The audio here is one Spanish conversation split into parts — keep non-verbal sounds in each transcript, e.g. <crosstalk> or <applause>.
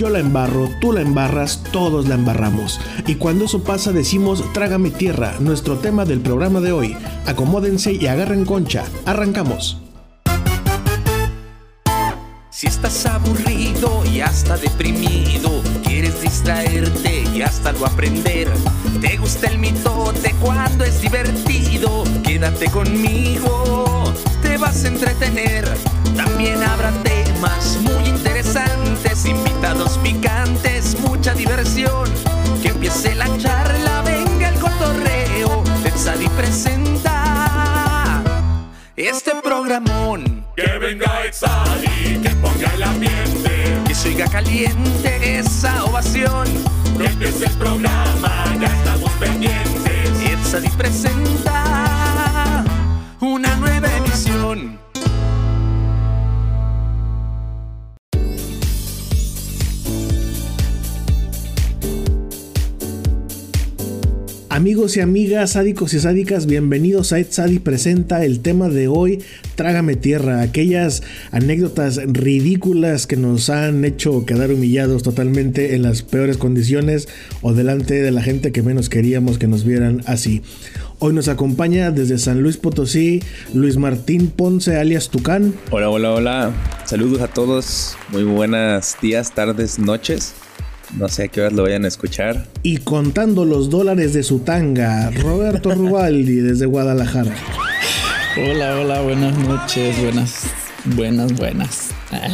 Yo la embarro, tú la embarras, todos la embarramos. Y cuando eso pasa decimos Trágame tierra, nuestro tema del programa de hoy. Acomódense y agarren concha. Arrancamos. Si estás aburrido y hasta deprimido, quieres distraerte y hasta lo aprender. Te gusta el mitote cuando es divertido, quédate conmigo, te vas a entretener. También habrá temas muy interesantes, invitados picantes, mucha diversión. Que empiece la charla, venga el cotorreo, Tetzadi presenta este programón. Que venga Exali, que ponga el ambiente. Que se oiga caliente esa ovación. Que empiece el programa, ya estamos pendientes. Etzadi presenta Amigos y amigas, sádicos y sádicas, bienvenidos a Ed Sadi presenta el tema de hoy, Trágame Tierra, aquellas anécdotas ridículas que nos han hecho quedar humillados totalmente en las peores condiciones o delante de la gente que menos queríamos que nos vieran así. Hoy nos acompaña desde San Luis Potosí Luis Martín Ponce alias Tucán. Hola, hola, hola. Saludos a todos. Muy buenas días, tardes, noches. No sé a qué horas lo vayan a escuchar. Y contando los dólares de su tanga, Roberto <laughs> Rubaldi desde Guadalajara. Hola, hola, buenas noches, buenas, buenas, buenas. Ah,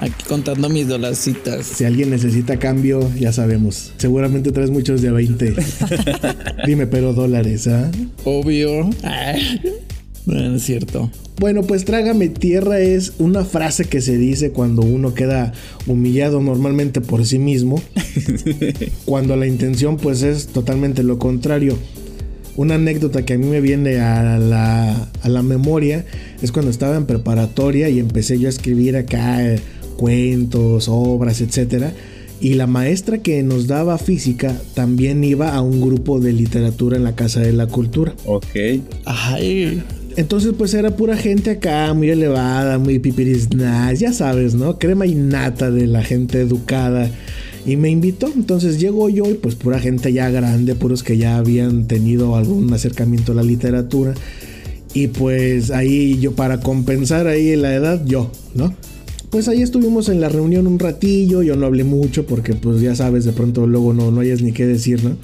Aquí contando mis dolarcitas. Si alguien necesita cambio, ya sabemos. Seguramente traes muchos de 20. <laughs> Dime, pero dólares, ¿ah? Obvio. Ah, No es cierto. Bueno, pues trágame tierra es una frase que se dice cuando uno queda humillado normalmente por sí mismo, <laughs> cuando la intención pues es totalmente lo contrario. Una anécdota que a mí me viene a la, a la memoria es cuando estaba en preparatoria y empecé yo a escribir acá eh, cuentos, obras, etcétera. Y la maestra que nos daba física también iba a un grupo de literatura en la Casa de la Cultura. Ok. Ay, Entonces, pues era pura gente acá, muy elevada, muy pipirisnas, ya sabes, ¿no? Crema y nata de la gente educada. Y me invitó. Entonces llego yo y pues pura gente ya grande, puros que ya habían tenido algún acercamiento a la literatura. Y pues ahí yo, para compensar ahí la edad, yo, ¿no? Pues ahí estuvimos en la reunión un ratillo, yo no hablé mucho porque pues ya sabes, de pronto luego no, no hayas ni qué decir, ¿no?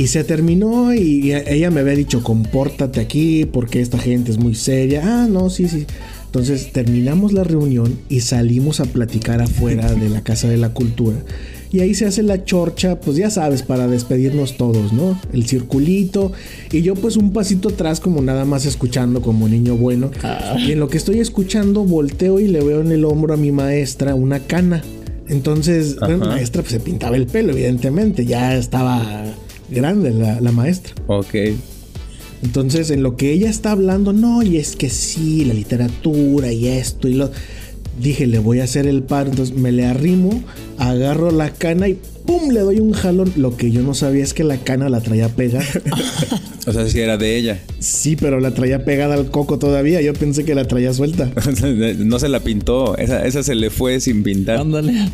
Y se terminó y ella me había dicho, compórtate aquí porque esta gente es muy seria. Ah, no, sí, sí. Entonces terminamos la reunión y salimos a platicar afuera de la Casa de la Cultura. Y ahí se hace la chorcha, pues ya sabes, para despedirnos todos, ¿no? El circulito. Y yo pues un pasito atrás como nada más escuchando como niño bueno. Y en lo que estoy escuchando volteo y le veo en el hombro a mi maestra una cana. Entonces, la maestra pues, se pintaba el pelo, evidentemente. Ya estaba grande la, la maestra. Ok. Entonces, en lo que ella está hablando, no, y es que sí, la literatura y esto y lo. Dije, le voy a hacer el par. Entonces me le arrimo, agarro la cana y ¡pum! Le doy un jalón. Lo que yo no sabía es que la cana la traía pegada. <laughs> O sea, si era de ella. sí, pero la traía pegada al coco todavía. Yo pensé que la traía suelta. <laughs> no se la pintó. Esa, esa se le fue sin pintar. ándale.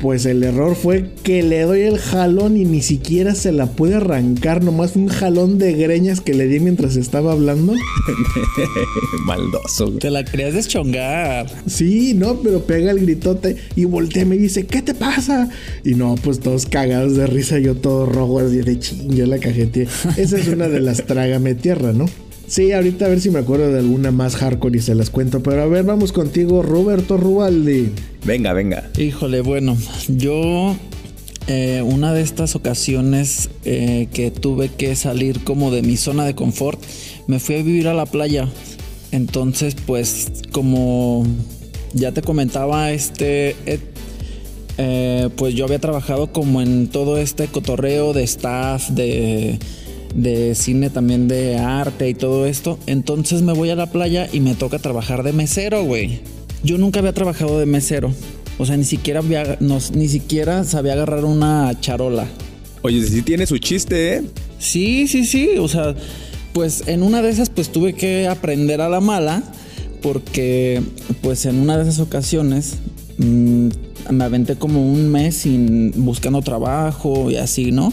Pues el error fue que le doy el jalón y ni siquiera se la pude arrancar. Nomás fue un jalón de greñas que le di mientras estaba hablando. <laughs> Maldoso. güey. Te la querías deschongar. Sí, no, pero pega el gritote y voltea y me dice, ¿qué te pasa? Y no, pues todos cagados de risa, yo todo rojo, así de ching, yo la cajeteé. Esa es una de las trágame tierra, ¿no? Sí, ahorita a ver si me acuerdo de alguna más hardcore y se las cuento. Pero a ver, vamos contigo, Roberto Rubaldi. Venga, venga. Híjole, bueno, yo eh, una de estas ocasiones eh, que tuve que salir como de mi zona de confort, me fui a vivir a la playa. Entonces, pues, como ya te comentaba, este, Ed, eh, pues yo había trabajado como en todo este cotorreo de staff, de, de cine también de arte y todo esto. Entonces me voy a la playa y me toca trabajar de mesero, güey. Yo nunca había trabajado de mesero. O sea, ni siquiera, había, no- ni siquiera sabía agarrar una charola. Oye, sí tiene su chiste, ¿eh? Sí, sí, sí. O sea, pues en una de esas pues tuve que aprender a la mala porque pues en una de esas ocasiones mm, me aventé como un mes sin buscando trabajo y así, ¿no?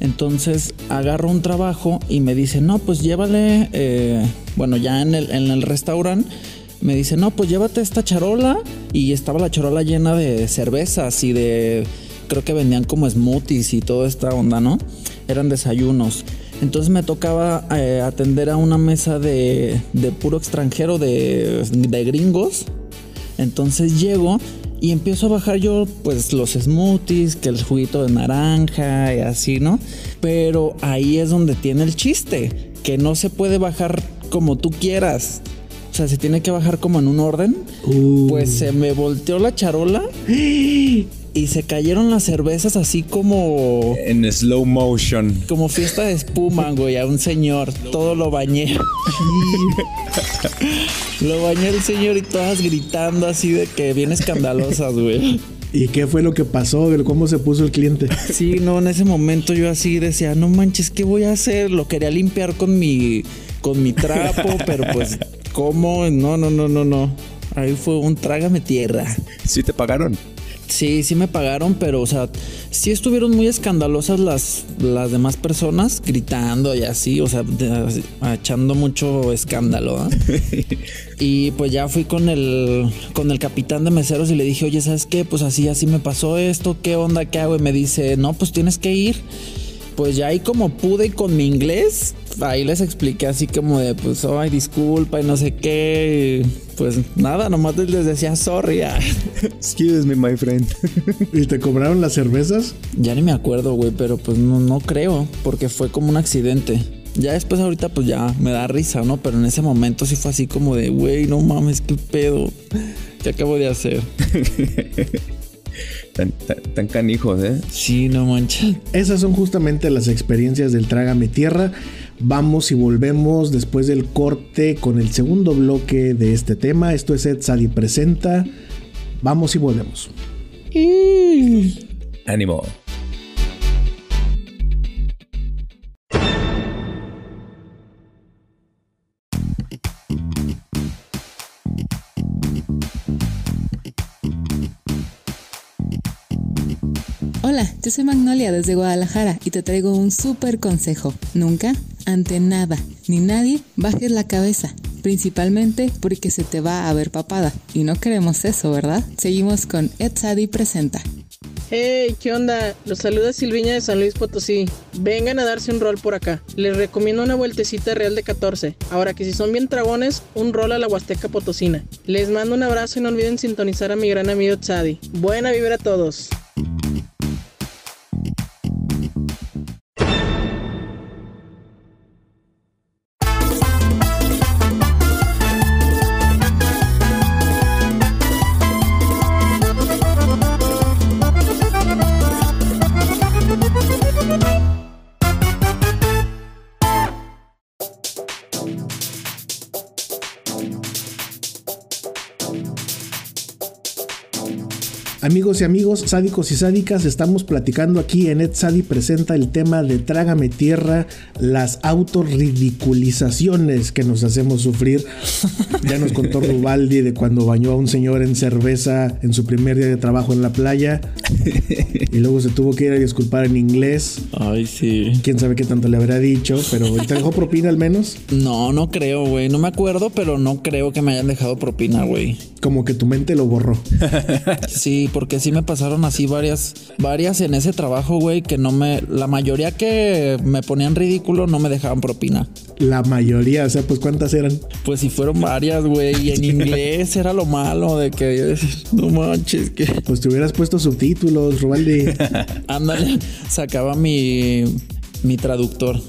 Entonces agarro un trabajo y me dice, no, pues llévale, eh, bueno, ya en el, en el restaurante, me dice, no, pues llévate esta charola. Y estaba la charola llena de cervezas y de, creo que vendían como smoothies y toda esta onda, ¿no? Eran desayunos. Entonces me tocaba eh, atender a una mesa de, de puro extranjero, de, de gringos. Entonces llego y empiezo a bajar yo, pues, los smoothies, que el juguito de naranja y así, ¿no? Pero ahí es donde tiene el chiste, que no se puede bajar como tú quieras. O sea, se tiene que bajar como en un orden. Pues se me volteó la charola <gasps> y se cayeron las cervezas así como En slow motion. como fiesta de espuma, güey, a un señor. Todo lo bañé. <laughs> lo bañé el señor y todas gritando así de que bien escandalosas, güey. ¿Y qué fue lo que pasó? ¿Cómo se puso el cliente? Sí, no, en ese momento yo así decía, no manches, ¿qué voy a hacer? Lo quería limpiar con mi, con mi trapo, <laughs> pero pues, ¿cómo? No, no, no, no, no. Ahí fue un trágame tierra. ¿Sí te pagaron? Sí, sí me pagaron, pero, o sea, sí estuvieron muy escandalosas las, las demás personas gritando y así, o sea, de- echando mucho escándalo. ¿ah? <laughs> y pues ya fui con el, con el capitán de meseros y le dije, oye, ¿sabes qué? Pues así, así me pasó esto, ¿qué onda? ¿Qué hago? Y me dice, no, pues tienes que ir. Pues ya ahí como pude con mi inglés, ahí les expliqué así como de, pues, ay, disculpa y no sé qué. pues nada, nomás les decía sorry. ah. <laughs> Excuse me, my friend. <laughs> ¿Y te cobraron las cervezas? Ya ni me acuerdo, güey, pero pues no, no creo, porque fue como un accidente. Ya después ahorita pues ya me da risa, ¿no? Pero en ese momento sí fue así como de, güey, no mames, qué pedo. ¿Qué acabo de hacer? <laughs> Tan, tan- tan canijos, ¿eh? Sí, no manches. Esas son justamente las experiencias del Trágame Tierra. Vamos y volvemos después del corte con el segundo bloque de este tema. Esto es Ed Sadi Presenta. Vamos y volvemos. Ánimo. Hola, yo soy Magnolia desde Guadalajara y te traigo un súper consejo. Nunca, ante nada, ni nadie, bajes la cabeza. Principalmente porque se te va a ver papada. Y no queremos eso, ¿verdad? Seguimos con Ed Sadi Presenta. Hey, ¿qué onda? Los saluda Silviña de San Luis Potosí. Vengan a darse un rol por acá. Les recomiendo una vueltecita real de 14. Ahora que si son bien dragones, un rol a la Huasteca Potosina. Les mando un abrazo y no olviden sintonizar a mi gran amigo Tsadi. Buena vibra a todos. I Amigos y amigos, sádicos y sádicas, estamos platicando aquí en Ed Sadi presenta el tema de Trágame Tierra, las autorridiculizaciones que nos hacemos sufrir. Ya nos contó <laughs> Rubaldi de cuando bañó a un señor en cerveza en su primer día de trabajo en la playa y luego se tuvo que ir a disculpar en inglés. Ay, sí. Quién sabe qué tanto le habrá dicho, pero ¿te dejó propina al menos? No, no creo, güey. No me acuerdo, pero no creo que me hayan dejado propina, güey. Como que tu mente lo borró. <laughs> Sí, porque sí me pasaron así varias, varias en ese trabajo, güey, que no me, la mayoría que me ponían ridículo no me dejaban propina. La mayoría, o sea, pues ¿cuántas eran? Pues sí fueron varias, güey, y en <laughs> inglés era lo malo de que yo decía, no manches, que Pues te hubieras puesto subtítulos, Rubaldi. <laughs> ándale, sacaba mi, mi traductor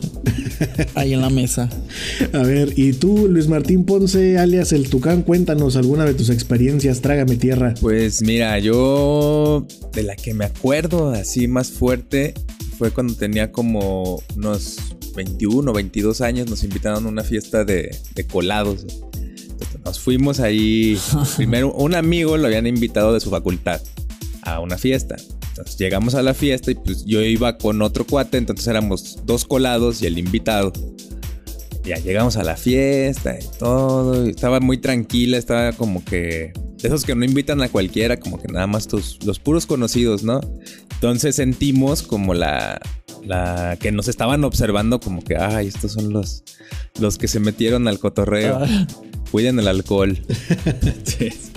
ahí en la mesa. <laughs> A ver, y tú, Luis Martín Ponce, alias El Tucán, cuéntanos alguna de tus experiencias, trágame tierra. Pues mira, yo de la que me acuerdo así más fuerte fue cuando tenía como unos 21 o 22 años, nos invitaron a una fiesta de, de colados. Entonces, nos fuimos ahí, <laughs> primero un amigo lo habían invitado de su facultad a una fiesta. Entonces llegamos a la fiesta y pues yo iba con otro cuate, entonces éramos dos colados y el invitado. Ya llegamos a la fiesta y todo, y estaba muy tranquila, estaba como que de esos que no invitan a cualquiera, como que nada más tus, los puros conocidos, ¿no? Entonces sentimos como la, la que nos estaban observando como que, ay, estos son los, los que se metieron al cotorreo. Ah. Cuiden el alcohol. <laughs>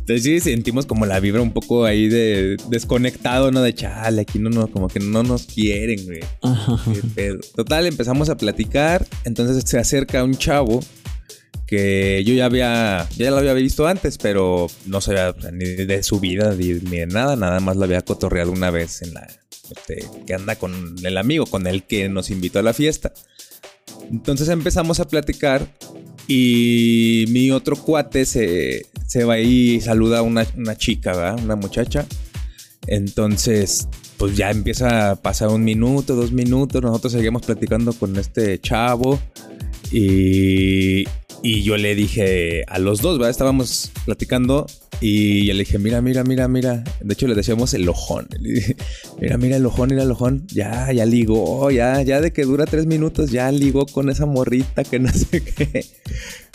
Entonces sí sentimos como la vibra un poco ahí de desconectado, ¿no? De chale, aquí no, no, como que no nos quieren, güey. Ajá. Total, empezamos a platicar. Entonces se acerca un chavo que yo ya había, ya lo había visto antes, pero no sabía ni de su vida ni, ni de nada. Nada más lo había cotorreado una vez en la este, que anda con el amigo, con el que nos invitó a la fiesta. Entonces empezamos a platicar y mi otro cuate se, se va y saluda a una, una chica, ¿verdad? Una muchacha. Entonces, pues ya empieza a pasar un minuto, dos minutos. Nosotros seguimos platicando con este chavo. Y, y yo le dije a los dos, ¿verdad? Estábamos platicando y yo le dije, mira, mira, mira, mira. De hecho, le decíamos el ojón. Le dije, mira, mira el ojón, mira el ojón. Ya, ya ligó, ya, ya de que dura tres minutos, ya ligó con esa morrita que <laughs> no sé qué.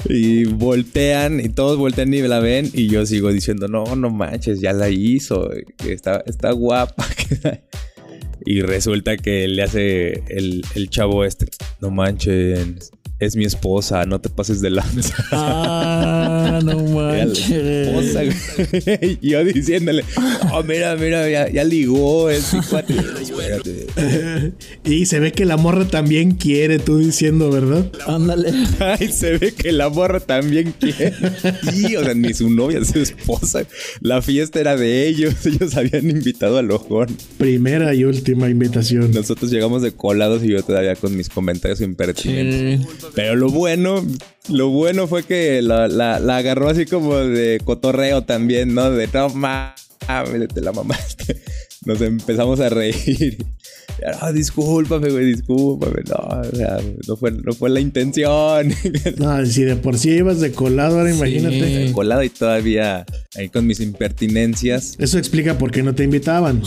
Y voltean y todos voltean y la ven y yo sigo diciendo, no, no manches, ya la hizo, está, está guapa. <laughs> Y resulta que le hace el, el chavo este, no manches, es mi esposa, no te pases de lanza. <laughs> Ah, no Era la esposa, manches. güey. <laughs> Y yo diciéndole, oh, mira, mira, ya, ya ligó este cuate. <laughs> Espérate. Y se ve que la morra también quiere, tú diciendo, ¿verdad? Ándale. Ay, se ve que la morra también quiere. Y, o sea, ni su novia, su esposa. La fiesta era de ellos. Ellos habían invitado al ojón. Primera y última invitación. Nosotros llegamos de colados y yo todavía con mis comentarios impertinentes. Sí. Pero lo bueno, lo bueno fue que la, la- agarró así como de cotorreo también, ¿no? De no mames, la mamaste. <laughs> Nos empezamos a reír. Ah, discúlpame, güey, discúlpame. No, o sea, no fue, no fue la intención. <laughs> No, si de por sí ibas de colado, ahora imagínate. Sí. Colado y todavía ahí con mis impertinencias. Eso explica por qué no te invitaban.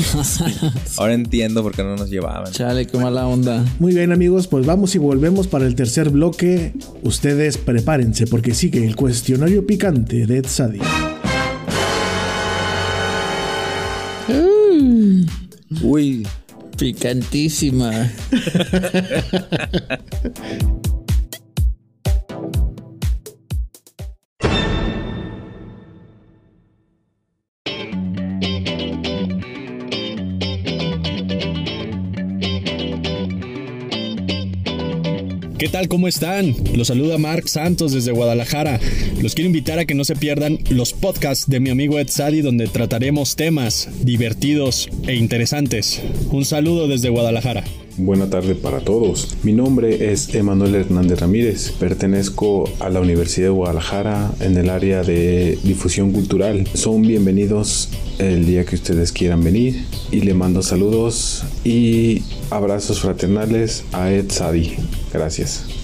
<laughs> Ahora entiendo por qué no nos llevaban. Chale, qué mala onda. Muy bien amigos, pues vamos y volvemos para el tercer bloque. Ustedes prepárense porque sigue el cuestionario picante de Ed Sadi. Uy, Picantísima. <laughs> ¿Qué tal? ¿Cómo están? Los saluda Mark Santos desde Guadalajara. Los quiero invitar a que no se pierdan los podcasts de mi amigo Ed Sadi donde trataremos temas divertidos e interesantes. Un saludo desde Guadalajara. Buena tarde para todos. Mi nombre es Emanuel Hernández Ramírez. Pertenezco a la Universidad de Guadalajara en el área de difusión cultural. Son bienvenidos el día que ustedes quieran venir y le mando saludos y abrazos fraternales a Ed Sadi. Gracias.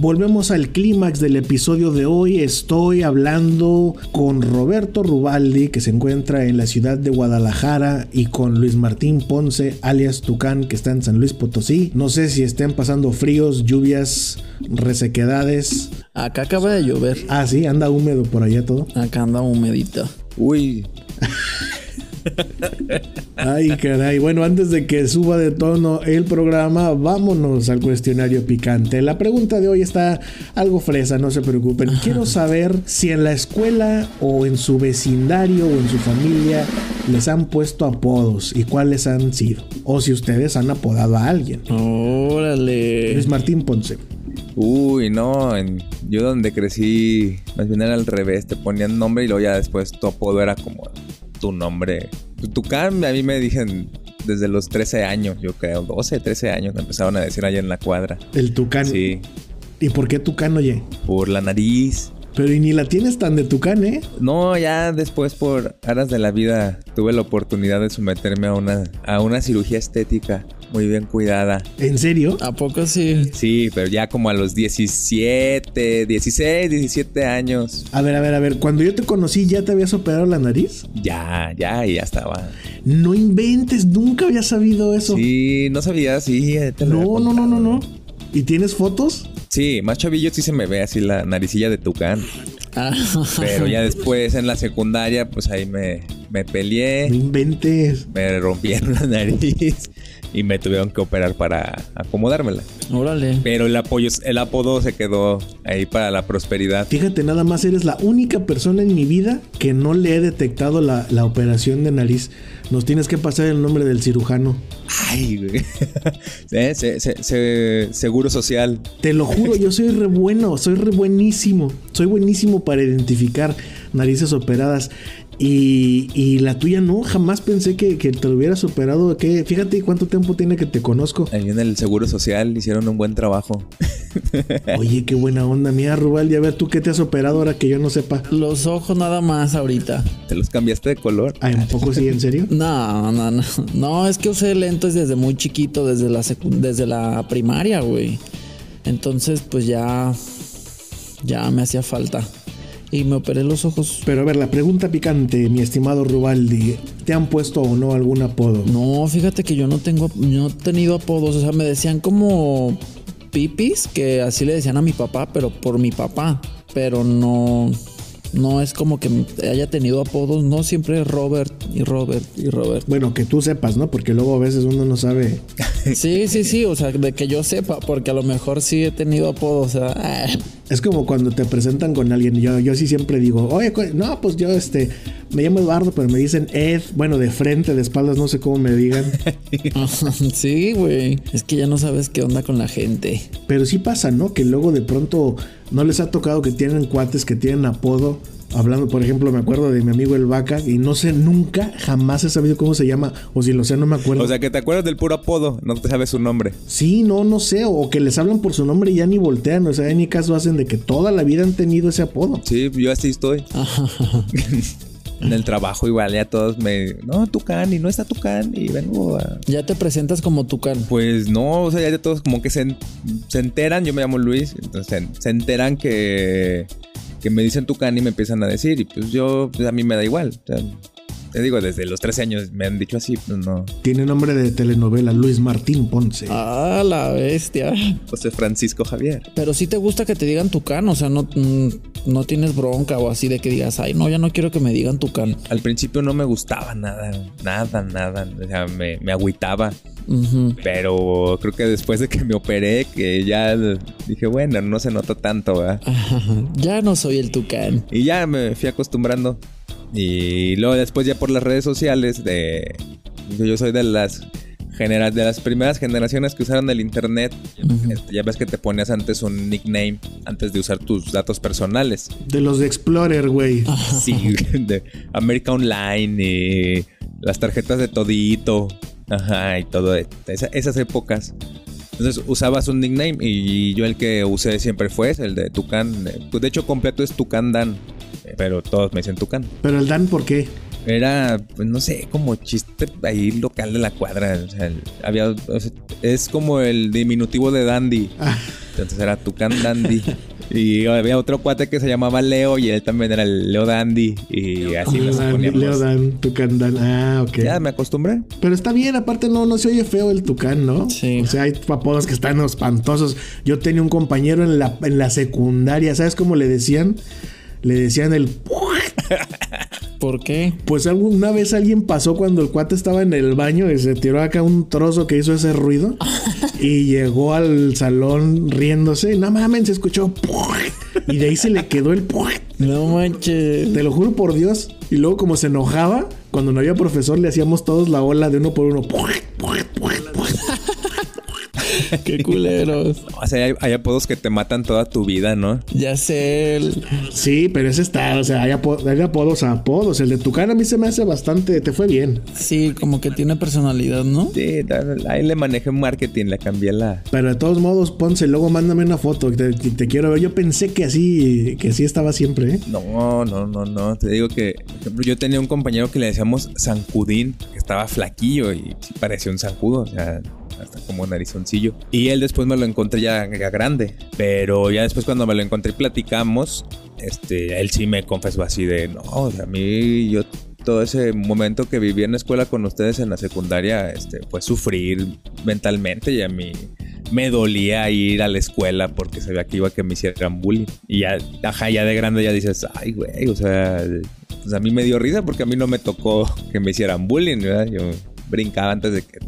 Volvemos al clímax del episodio de hoy. Estoy hablando con Roberto Rubaldi, que se encuentra en la ciudad de Guadalajara, y con Luis Martín Ponce, alias Tucán, que está en San Luis Potosí. No sé si estén pasando fríos, lluvias, resequedades. Acá acaba de llover. Ah, sí, anda húmedo por allá todo. Acá anda humedito. uy. <laughs> Ay, caray. Bueno, antes de que suba de tono el programa, vámonos al cuestionario picante. La pregunta de hoy está algo fresa, no se preocupen. Quiero saber si en la escuela o en su vecindario o en su familia les han puesto apodos y cuáles han sido. O si ustedes han apodado a alguien. Órale. Luis Martín Ponce. Uy, no, en- yo donde crecí, más bien era al revés, te ponían nombre y luego ya después tu apodo era como tu nombre. Tucán, a mí me dicen desde los 13 años, yo creo, 12, 13 años me empezaron a decir allá en la cuadra. El Tucán. Sí, ¿Y por qué Tucán, oye? por la nariz. Pero y ni la tienes tan de tucán, ¿eh? No, ya después por aras de la vida tuve la oportunidad de someterme a una, a una cirugía estética muy bien cuidada. ¿En serio? ¿A poco sí? Sí, pero ya como a los 17, 16, 17 años. A ver, a ver, a ver. Cuando yo te conocí, ¿ya te habías operado la nariz? Ya, ya, y ya estaba. No inventes, nunca había sabido eso. Sí, no sabía, sí. te lo había No, no, no, no, no. ¿Y tienes fotos? Sí, más chavillo sí se me ve así la naricilla de tucán. Ah, Pero ya después en la secundaria, pues ahí me, me No peleé, inventes. me rompieron la nariz y me tuvieron que operar para acomodármela. Órale. Pero el apoyo, el apodo se quedó ahí para la prosperidad. Fíjate, nada más eres la única persona en mi vida que no le he detectado la, la operación de nariz. Nos tienes que pasar el nombre del cirujano. Ay, güey. <laughs> Eh, se- se- se- seguro social. Te lo juro, yo soy re bueno, soy re buenísimo. Soy buenísimo para identificar narices operadas. Y, y la tuya no, jamás pensé que, que te lo hubieras operado. ¿Qué? Fíjate cuánto tiempo tiene que te conozco. Ahí en el seguro social hicieron un buen trabajo. Oye, qué buena onda. Mira, Rubal, ya ver tú qué te has operado ahora que yo no sepa. Los ojos nada más ahorita. ¿Te los cambiaste de color? Ay, un poco sí, ¿en serio? <laughs> No, no, no. No, es que usé lentes desde muy chiquito, desde la secu- desde la primaria, güey. Entonces, pues ya. Ya me hacía falta. Y me operé los ojos. Pero a ver, la pregunta picante, mi estimado Rubaldi. ¿Te han puesto o no algún apodo? No, fíjate que yo no tengo, no he tenido apodos. O sea, me decían como pipis, que así le decían a mi papá, pero por mi papá. Pero no, no es como que haya tenido apodos. No, siempre Robert y Robert y Robert. Bueno, que tú sepas, ¿no? Porque luego a veces uno no sabe. <laughs> Sí, sí, sí. O sea, de que yo sepa, porque a lo mejor sí he tenido apodos. O sea, ah, Es como cuando te presentan con alguien. Yo, yo sí siempre digo, oye, no, pues yo este, me llamo Eduardo, pero me dicen Ed. Bueno, de frente, de espaldas, no sé cómo me digan. <laughs> sí, güey. Es que ya no sabes qué onda con la gente. Pero sí pasa, ¿no? Que luego de pronto no les ha tocado que tienen cuates que tienen apodo. Hablando, por ejemplo, me acuerdo de mi amigo el Vaca y no sé nunca, jamás he sabido cómo se llama. O si lo sé, no me acuerdo. O sea, que te acuerdas del puro apodo, no te sabes su nombre. Sí, no, no sé. O que les hablan por su nombre y ya ni voltean. O sea, ya ni caso hacen de que toda la vida han tenido ese apodo. Sí, yo así estoy. <laughs> en el trabajo igual, ya todos me... No, Tucán, y no está Tucán, y vengo a... Ya te presentas como Tucán. Pues no, o sea, ya todos como que se, en- se enteran, yo me llamo Luis, entonces se, se enteran que, que me dicen Tucán y me empiezan a decir, y pues yo, pues a mí me da igual. o sea, te digo, desde los 13 años me han dicho así, pues no. Tiene nombre de telenovela, Luis Martín Ponce. Ah, la bestia. José Francisco Javier. Pero sí te gusta que te digan Tucán, o sea, no, mm, no tienes bronca o así de que digas, ay, no, ya no quiero que me digan Tucán. Al principio no me gustaba nada, nada, nada, o sea, me, me agüitaba. Pero creo que después de que me operé, que ya dije, bueno, no se nota tanto, ¿verdad? <laughs> ya no soy el Tucán. Y ya me fui acostumbrando. Y luego después ya por las redes sociales de... Yo soy de las... genera- de las primeras generaciones que usaron el internet. Este, Ya ves que te ponías antes un nickname antes de usar tus datos personales. De los de Explorer, güey. <laughs> Sí, de América Online y las tarjetas de todito. Ajá, y todo. e- esa- esas épocas. Entonces usabas un nickname y yo el que usé siempre fue ese, el de Tucán. Pues, De hecho, completo es Tucán Dan. Pero todos me dicen Tucán. Pero el Dan, ¿por qué? Era, pues no sé, como chiste ahí local de la cuadra. O sea, el- había, o sea, es como el diminutivo de Dandy. Ah, Entonces era Tucán Dandy. Y había otro cuate que se llamaba Leo y él también era el Leo Dandy. Y así nos poníamos. Leo Dan, Tucán Dan. Ah, ok. Ya me acostumbré. Pero está bien, aparte no, no se oye feo el tucán, ¿no? Sí. O sea, hay apodos que están espantosos. Yo tenía un compañero en la, en la secundaria, ¿sabes cómo le decían? Le decían el... ¿Por qué? Pues alguna vez alguien pasó cuando el cuate estaba en el baño y se tiró acá un trozo que hizo ese ruido <laughs> y llegó al salón riéndose. No mames, se escuchó... Y de ahí se le quedó el... No manches. Te lo juro por Dios. Y luego como se enojaba, cuando no había profesor le hacíamos todos la ola de uno por uno. <laughs> Qué culeros. O sea, hay, hay apodos que te matan toda tu vida, ¿no? Ya sé. el- Sí, pero ese está, o sea, hay, apo- hay apodos a apodos. El de Tucán a mí se me hace bastante, te fue bien. Sí, como que tiene personalidad, ¿no? Sí, ahí le manejé marketing, le cambié la... Pero de todos modos, Ponce, luego mándame una foto, te, te quiero ver. Yo pensé que así, que así estaba siempre, ¿eh? No, no, no, no. Te digo que, por ejemplo, yo tenía un compañero que le decíamos Zancudín, que estaba flaquillo y parecía un zancudo, o sea, hasta como narizoncillo. Y él después me lo encontré ya, grande, pero ya después cuando me lo encontré y platicamos, este, él sí me confesó así de, no, a mí yo todo ese momento que viví en la escuela con ustedes en la secundaria, este, fue sufrir mentalmente y a mí me dolía ir a la escuela porque sabía que iba a que me hicieran bullying. Y ya, ajá, ya de grande ya dices, ay, güey, o sea, pues a mí me dio risa porque a mí no me tocó que me hicieran bullying, ¿verdad? Yo brincaba antes de que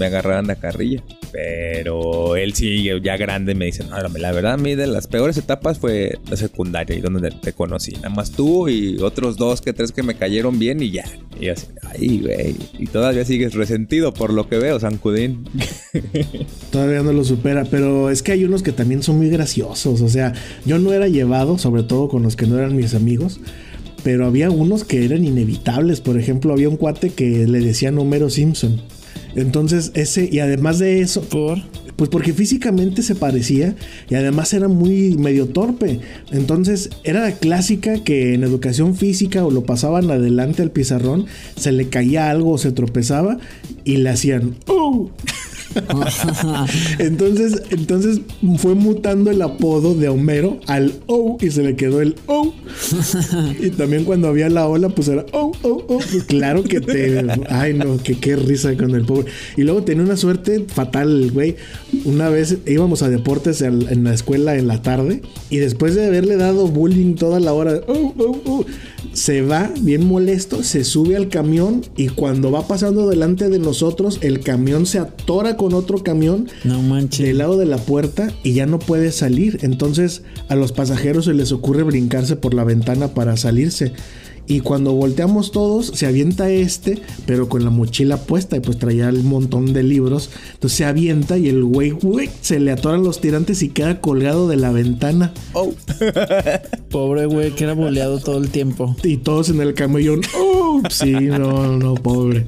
me agarraran la carrilla. Pero él sí, ya grande, me dice, no, la verdad, a mí de las peores etapas fue la secundaria y donde te conocí. Nada más tú y otros dos que tres que me cayeron bien y ya. Y así, ay, güey. Y todavía sigues resentido por lo que veo, Sancudín. <laughs> Todavía no lo supera, pero es que hay unos que también son muy graciosos. O sea, yo no era llevado, sobre todo con los que no eran mis amigos, pero había unos que eran inevitables. Por ejemplo, había un cuate que le decían Homero Simpson. Entonces, ese, y además de eso, Por. pues porque físicamente se parecía y además era muy medio torpe. Entonces era la clásica que en educación física o lo pasaban adelante al pizarrón, se le caía algo o se tropezaba y le hacían ¡Oh! <laughs> entonces, entonces fue mutando el apodo de Homero al O y se le quedó el O. <laughs> y también cuando había la ola, pues era O, O, O. Pues claro que te. Ay, no, que qué risa con el pobre. Y luego tenía una suerte fatal, güey. Una vez íbamos a deportes en la escuela en la tarde y después de haberle dado bullying toda la hora, "Oh, oh, oh", se va bien molesto, se sube al camión y cuando va pasando delante de nosotros, el camión se atora con otro camión No manches. del lado de la puerta y ya no puede salir. Entonces a los pasajeros se les ocurre brincarse por la ventana para salirse. Y cuando volteamos todos, se avienta este, pero con la mochila puesta y pues traía un montón de libros. Entonces se avienta y el güey, güey, se le atoran los tirantes y queda colgado de la ventana. Oh. <laughs> Pobre güey, que era boleado todo el tiempo. Y todos en el camellón, <laughs> ¡oh! Sí, no, no, pobre.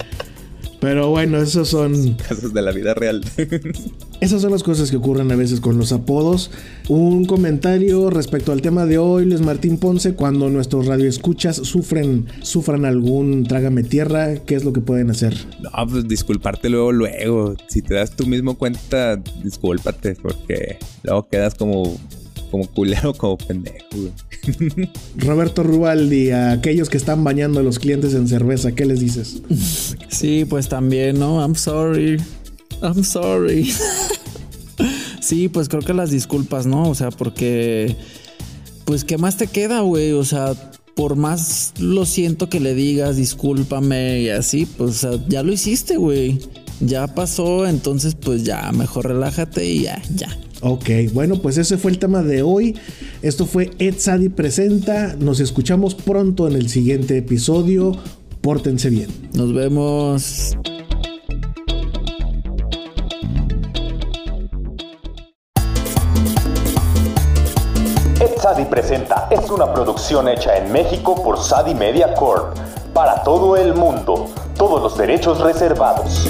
Pero bueno, esos son <laughs> Casos de la vida real. <laughs> Esas son las cosas que ocurren a veces con los apodos. Un comentario respecto al tema de hoy, Luis Martín Ponce, cuando nuestros radioescuchas sufren, sufran algún trágame tierra, ¿qué es lo que pueden hacer? No, pues disculparte luego, luego. Si te das tú mismo cuenta, discúlpate, porque luego quedas como, como culero, como pendejo. <laughs> Roberto Rubaldi, a aquellos que están bañando a los clientes en cerveza, ¿qué les dices? Sí, pues también, ¿no? I'm sorry. I'm sorry. <laughs> sí, pues creo que las disculpas, ¿no? O sea, porque. Pues, ¿qué más te queda, güey? O sea, por más lo siento que le digas, discúlpame y así, pues, ya lo hiciste, güey. Ya pasó, entonces, pues ya, mejor relájate y ya, ya. Ok, bueno, pues ese fue el tema de hoy. Esto fue Ed Sadi Presenta. Nos escuchamos pronto en el siguiente episodio. Pórtense bien. Nos vemos. Ed Sadi Presenta es una producción hecha en México por Sadi Media Corp. Para todo el mundo. Todos los derechos reservados.